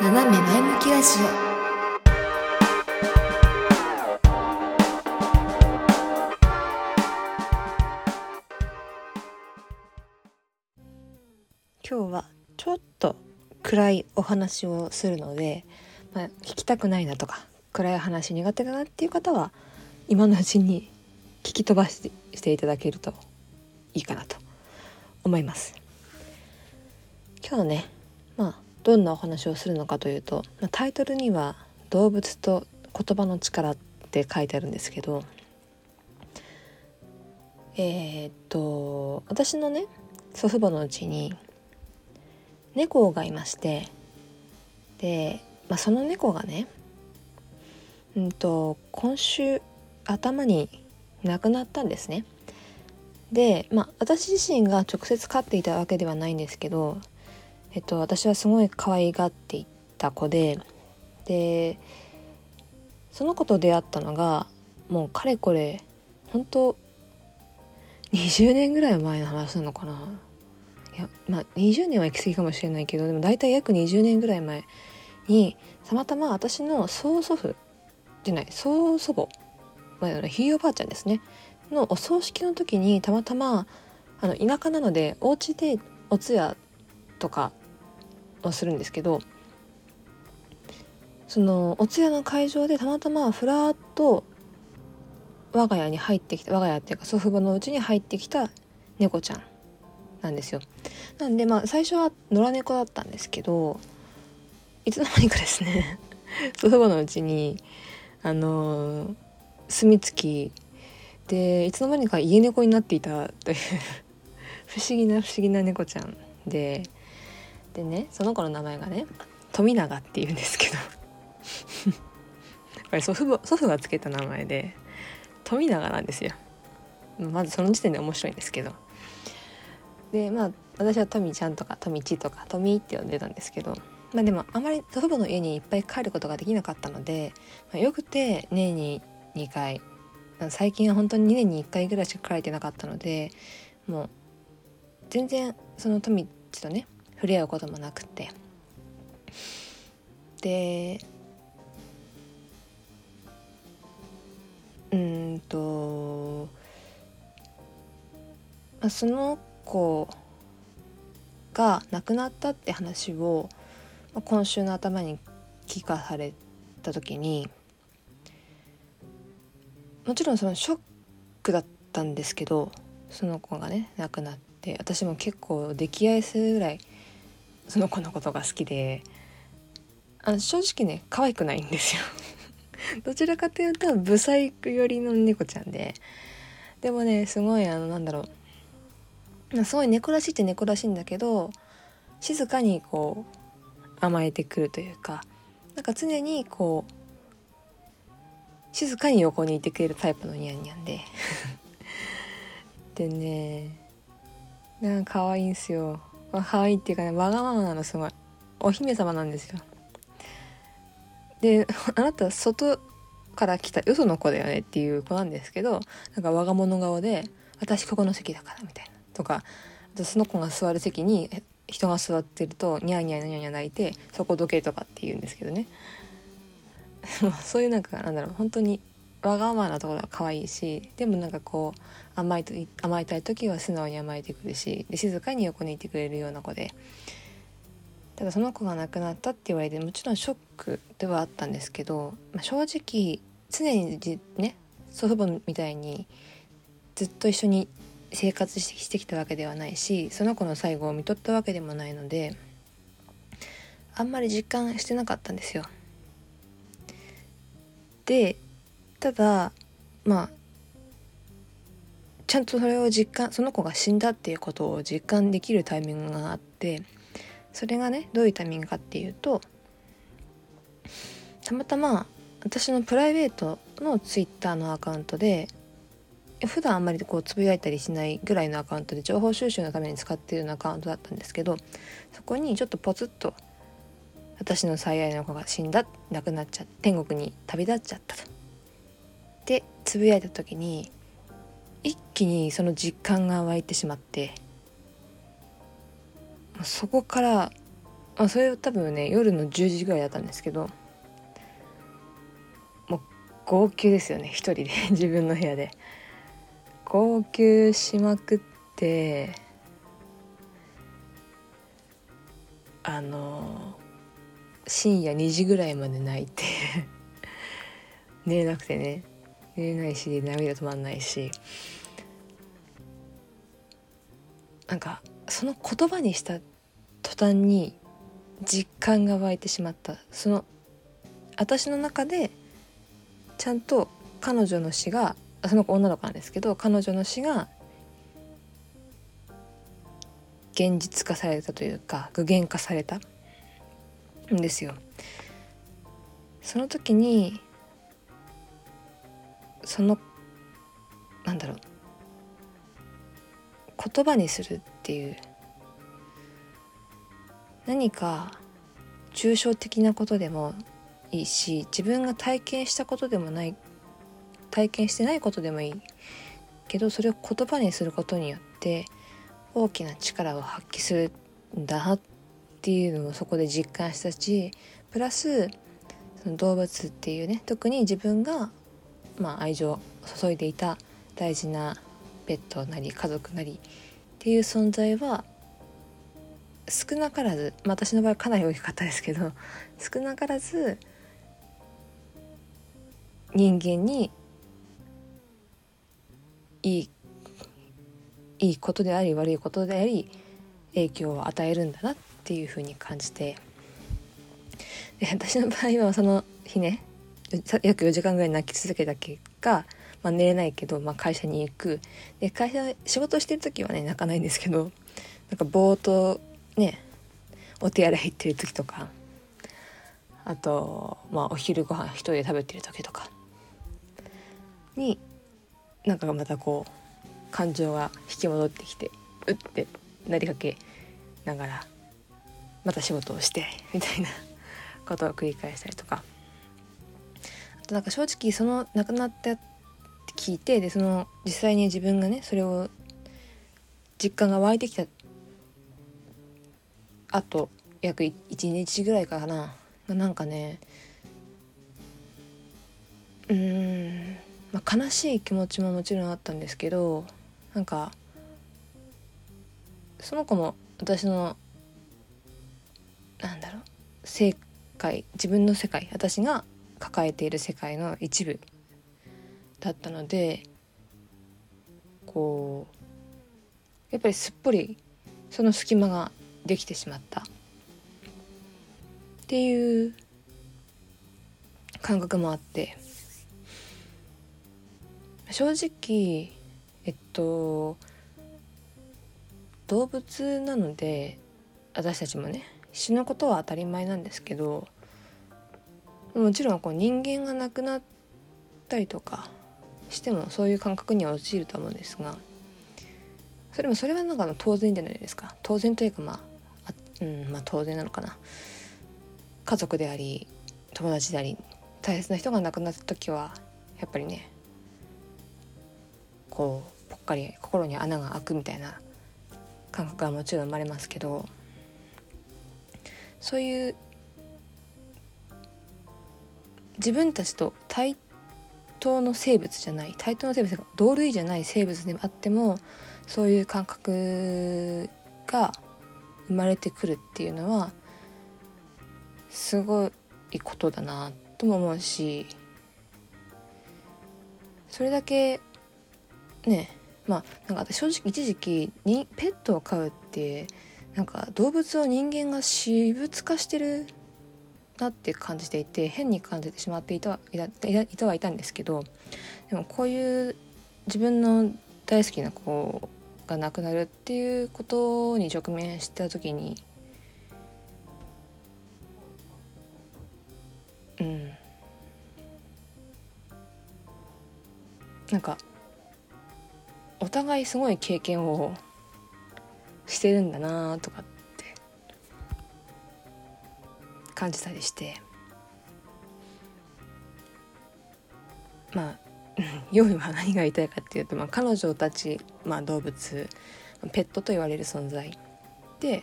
斜め前向きラジオ。今日はちょっと暗いお話をするので、まあ、聞きたくないなとか暗い話苦手だなっていう方は今のうちに聞き飛ばしてしていただけるといいかなと思います。今日ねまあどんなお話をするのかというと、タイトルには「動物と言葉の力」って書いてあるんですけどえー、っと私のね祖父母のうちに猫がいましてで、まあ、その猫がねうんと今週頭に亡くなったんですね。で、まあ、私自身が直接飼っていたわけではないんですけど、えっと、私はすごい可愛がっていた子ででその子と出会ったのがもうかれこれ本当20年ぐらい前の話なのかな。いやまあ20年は行き過ぎかもしれないけどでも大体約20年ぐらい前にたまたま私の曽祖父じゃない曽祖母、まあ、ひいおばあちゃんですね。のお葬式の時にたまたまあの田舎なのでお家でお通夜とかをするんですけどそのお通夜の会場でたまたまふらっと我が家に入ってきた我が家っていうか祖父母のうちに入ってきた猫ちゃんなんですよ。なんでまあ最初は野良猫だったんですけどいつの間にかですね 祖父母のうちにあの住み着きでいつの間にか家猫になっていたという不思議な不思議な猫ちゃんででねその子の名前がね富永っていうんですけど。これ祖父母祖父がつけた名前で富永なんですよ。まずその時点で面白いんですけど。でまあ私は富ちゃんとか富ちとか富って呼んでたんですけど。まあでもあまり祖父母の家にいっぱい帰ることができなかったので、まあ、よくて年に2回。最近は本当に2年に1回ぐらいしか帰れてなかったのでもう全然その富ちとね触れ合うこともなくて。でうんと、まあ、その子が亡くなったって話を、まあ、今週の頭に聞かされた時にもちろんそのショックだったんですけどその子がね亡くなって私も結構溺愛するぐらいその子のことが好きで。あ正直ね可愛くないんですよ。どちらかというとブサイク寄りの猫ちゃんで。でもねすごいあのなんだろう。すごい猫らしいって猫らしいんだけど静かにこう甘えてくるというかなんか常にこう静かに横にいてくれるタイプのニャンニャンで。でねなんか可愛いんすよ。可愛いっていうかねわがままなのすごい。お姫様なんですよ。で あなた外から来たよその子だよねっていう子なんですけどなんか我が物顔で「私ここの席だから」みたいな。とかその子が座る席に人が座ってるとニャーニャーニャーニャー泣いて「そこどけ」とかって言うんですけどね。そういうなんかなんだろう本当にわがままなところは可愛いしでもなんかこう甘え甘えたい時は素直に甘えてくるしで静かに横にいてくれるような子でただその子が亡くなったって言われてもちろんショックではあったんですけど、まあ、正直常にね祖父母みたいにずっと一緒に生活してきたわけではないしその子の最後を見とったわけでもないのであんまり実感してなかったんですよ。でただまあちゃんとそれを実感その子が死んだっていうことを実感できるタイミングがあってそれがねどういうタイミングかっていうとたまたま私のプライベートのツイッターのアカウントで普段あんまりこうつぶやいたりしないぐらいのアカウントで情報収集のために使っているようなアカウントだったんですけどそこにちょっとポツッと私の最愛の子が死んだ亡くなっちゃって天国に旅立っちゃったと。でつぶやいた時に一気にその実感が湧いてしまってそこからまあ、それ多分ね夜の10時ぐらいだったんですけどもう号泣ですよね一人で 自分の部屋で。号泣しまくってあの深夜2時ぐらいまで泣いて 寝れなくてね。寝れないし涙止まんないしなんかその言葉にした途端に実感が湧いてしまったその私の中でちゃんと彼女の死がその子女の子なんですけど彼女の死が現実化されたというか具現化されたんですよ。その時にそのなんだろう。言葉にするっていう。何か抽象的なことでもいいし自分が体験したことでもない体験してないことでもいい。けどそれを言葉にすることによって大きな力を発揮するんだなっていうのをそこで実感したしプラスその動物っていうね特に自分が、まあ、愛情を注いでいた大事なペットなり家族なりっていう存在は少なからず、まあ、私の場合かなり大きかったですけど少なからず人間にいいいいことであり悪いことであり影響を与えるんだなっていうふうに感じて。で私の場合はその日ね約4時間ぐらい泣き続けた結果、まあ、寝れないけど、まあ、会社に行く。で会社仕事してる時はね泣かないんですけどなんかぼーっとねお手洗い行ってる時とかあとまあお昼ご飯一人で食べてる時とかになんかまたこう感情が引き戻ってきてうってなりかけながらまた仕事をしてみたいなことを繰り返したりとか。となんか正直その亡くなったって聞いてでその実際に自分がねそれを実感が湧いてきたあと約1日ぐらいかな。なんかねうん、まあ、悲しい気持ちももちろんあったんですけどなんかその子も私のなんだろう世界自分の世界私が抱えている世界の一部だったのでこうやっぱりすっぽりその隙間ができてしまった。っていう感覚もあって。正直えっと動物なので私たちもね死ぬことは当たり前なんですけどもちろんこう人間が亡くなったりとかしてもそういう感覚には陥ると思うんですがそれもそれはなんか当然じゃないですか。当然というかまあうんまあ当然なのかな。家族であり友達であり大切な人が亡くなった時はやっぱりねこうぽっかり心に穴が開くみたいな感覚はもちろん生まれますけどそういう自分たちと対等の生物じゃない対等の生物が同類じゃない生物であってもそういう感覚が生まれてくるっていうのはすごいことだなとも思うしそれだけねまあなんか正直一時期にペットを飼うってなんか動物を人間が私物化してるなって感じていて変に感じてしまっていたはいたいたはいたんですけどでもこういう自分の大好きな子が亡くなるっていうことに直面した時にうん。なんかお互いすごい経験をしてるんだなとかって感じたりして。まあ 要は何が言いたいかっていうと、まあ、彼女たち、まあ、動物ペットと言われる存在で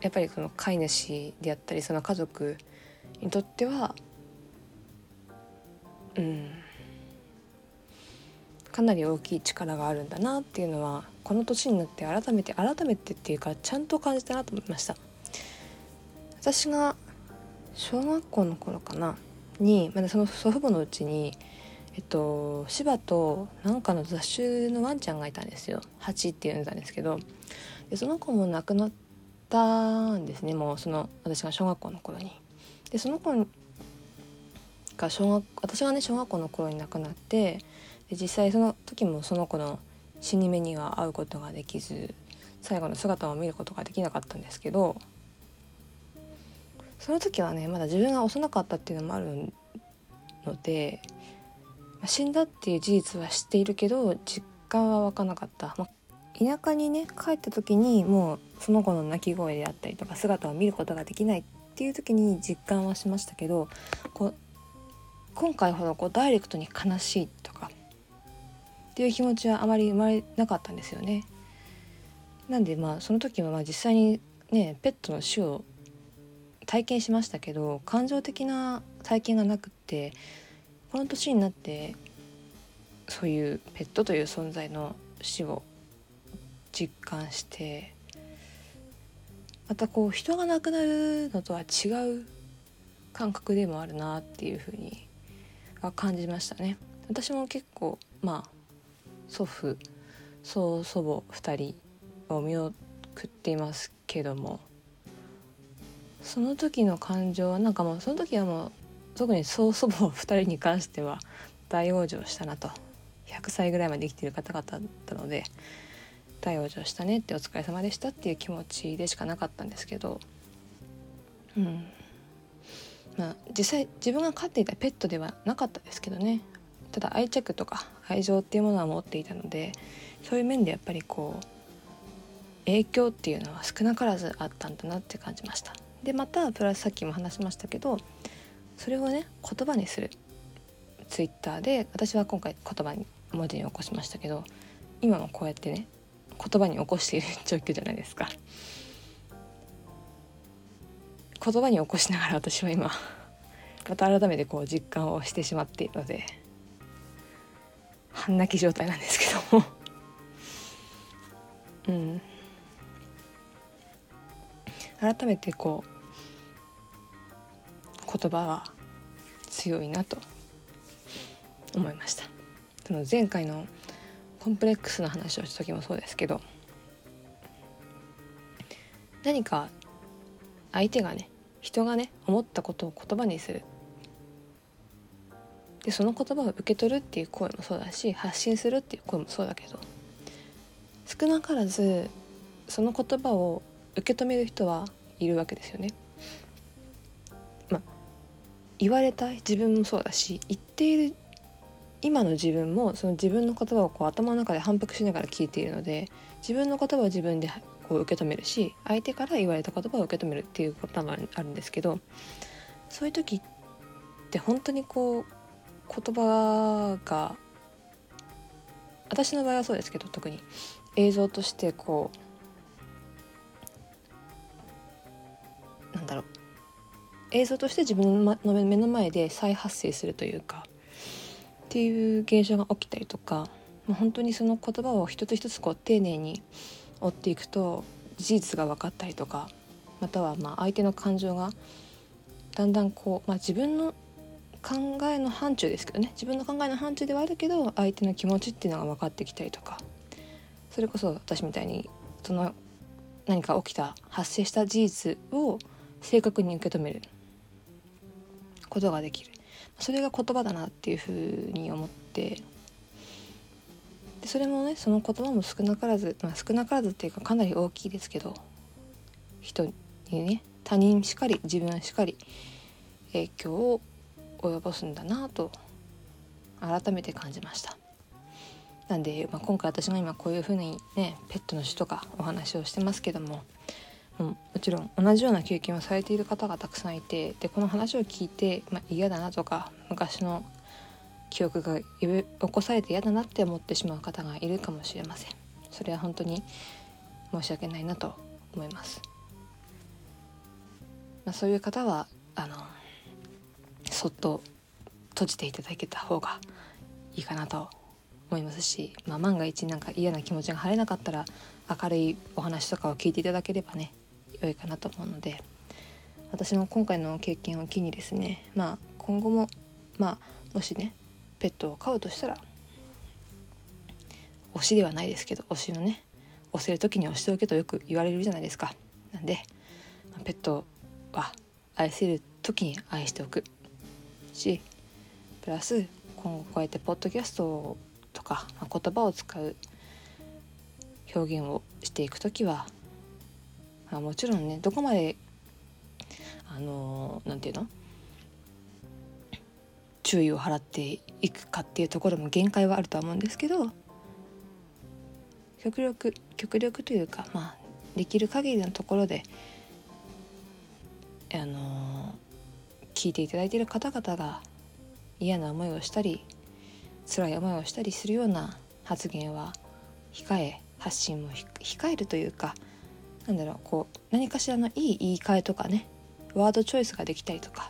やっぱりその飼い主であったりその家族にとってはうんかなり大きい力があるんだなっていうのはこの年になって改めて改めてっていうかちゃんと感じたなと思いました。私が小学校の頃かなにまだその祖父母のうちにえっと柴となんかの雑種のワンちゃんがいたんですよハチって呼んだんですけどでその子も亡くなったんですねもうその私が小学校の頃に。でその子が小学私がね小学校の頃に亡くなってで実際その時もその子の死に目には会うことができず最後の姿を見ることができなかったんですけどその時はねまだ自分が幼かったっていうのもあるので死んだっていう事実は知っているけど実感は湧かなかった、まあ、田舎にね帰った時にもうその子の泣き声であったりとか姿を見ることができないっていう時に実感はしましたけどこう今回ほどこうダイレクトに悲しいとかっていう気持ちはあまり生まれなかったんですよね。なんでまあその時はまあ実際にねペットの死を体験しましたけど感情的な体験がなくってこの年になってそういうペットという存在の死を実感してまたこう人が亡くなるのとは違う感覚でもあるなっていうふうには感じましたね。私も結構まあ祖父曽祖母2人を見送っていますけどもその時の感情はなんかもうその時はもう特に曽祖母2人に関しては大往生したなと。100歳ぐらいまで生きてる方々だったので大往生したねってお疲れ様でしたっていう気持ちでしかなかったんですけど。うん。まあ実際自分が飼っていたペットではなかったですけどね。ただ愛着とか愛情っていうものは持っていたのでそういう面でやっぱりこう影響っていうのは少なからずあったんだなって感じました。でまたプラスさっきも話しましたけどそれをね言葉にする。ツイッターで私は今回言葉に文字に起こしましたけど今もこうやってね言葉に起こしている状況じゃないですか。言葉に起こしながら私は今また改めてこう実感をしてしまっているので半泣き状態なんですけども。うん。改めてこう言葉は強いなと思いましたその前回のコンプレックスの話をした時もそうですけど何か相手がね人がね思ったことを言葉にするでその言葉を受け取るっていう声もそうだし発信するっていう声もそうだけど少なからずその言葉を受け止める人はいるわけですよね。言われた自分もそうだし言っている今の自分もその自分の言葉をこう頭の中で反復しながら聞いているので自分の言葉を自分でこう受け止めるし相手から言われた言葉を受け止めるっていうこともあるんですけどそういう時って本当にこう言葉が私の場合はそうですけど特に映像としてこうなんだろう映像として自分の目の前で再発生するというかっていう現象が起きたりとか本当にその言葉を一つ一つこう丁寧に追っていくと事実が分かったりとかまたはまあ相手の感情がだんだんこう、まあ、自分の考えの範疇ですけどね自分の考えの範疇ではあるけど相手の気持ちっていうのが分かってきたりとかそれこそ私みたいにその何か起きた発生した事実を正確に受け止める。ことができる。それが言葉だなっていうふうに思って。でそれもねその言葉も少なからず、まあ、少なからずっていうかかなり大きいですけど人にね他人しかり自分しかり影響を及ぼすんだなと改めて感じました。なんで、まあ、今回私が今こういうふうにねペットの死とかお話をしてますけどもももちろん同じような経験をされている方がたくさんいてでこの話を聞いて、まあ、嫌だなとか昔の記憶が起こされて嫌だなって思ってしまう方がいるかもしれません。それは本当に申し訳ないなと思います。まあ、そういう方はあのそっと閉じていただけた方がいいかなと思いますし、まあ、万が一なんか嫌な気持ちが晴れなかったら明るいお話とかを聞いていただければね良いかなと思うので私も今回の経験を機にですねまあ今後もまあもしねペットを飼うとしたら推しではないですけど推しのね押せる時に押しておけとよく言われるじゃないですか。なんでペットは愛せる時に愛しておく。しプラス今後こうやってポッドキャストとか、まあ、言葉を使う表現をしていく時は、あ、もちろんねどこまであの何て言うの？注意を払っていくかっていうところも限界はあるとは思うんですけど極力極力というかまあできる限りのところであの聞いていただいている方々が嫌な思いをしたり辛い思いをしたりするような発言は控え発信も控えるというかなんだろうこう何かしらのいい言い換えとかねワードチョイスができたりとか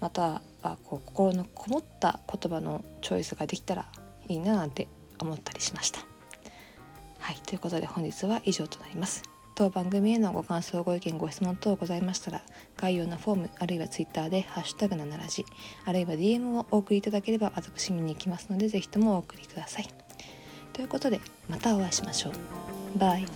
またはこう心のこもった言葉のチョイスができたらいいななんて思ったりしました。はいということで本日は以上となります。当番組へのご感想ご意見ご質問等ございましたら概要のフォームあるいは Twitter で「ハッシュタグならじ」あるいは DM をお送りいただければ私見に行きますので是非ともお送りください。ということでまたお会いしましょう。バイ。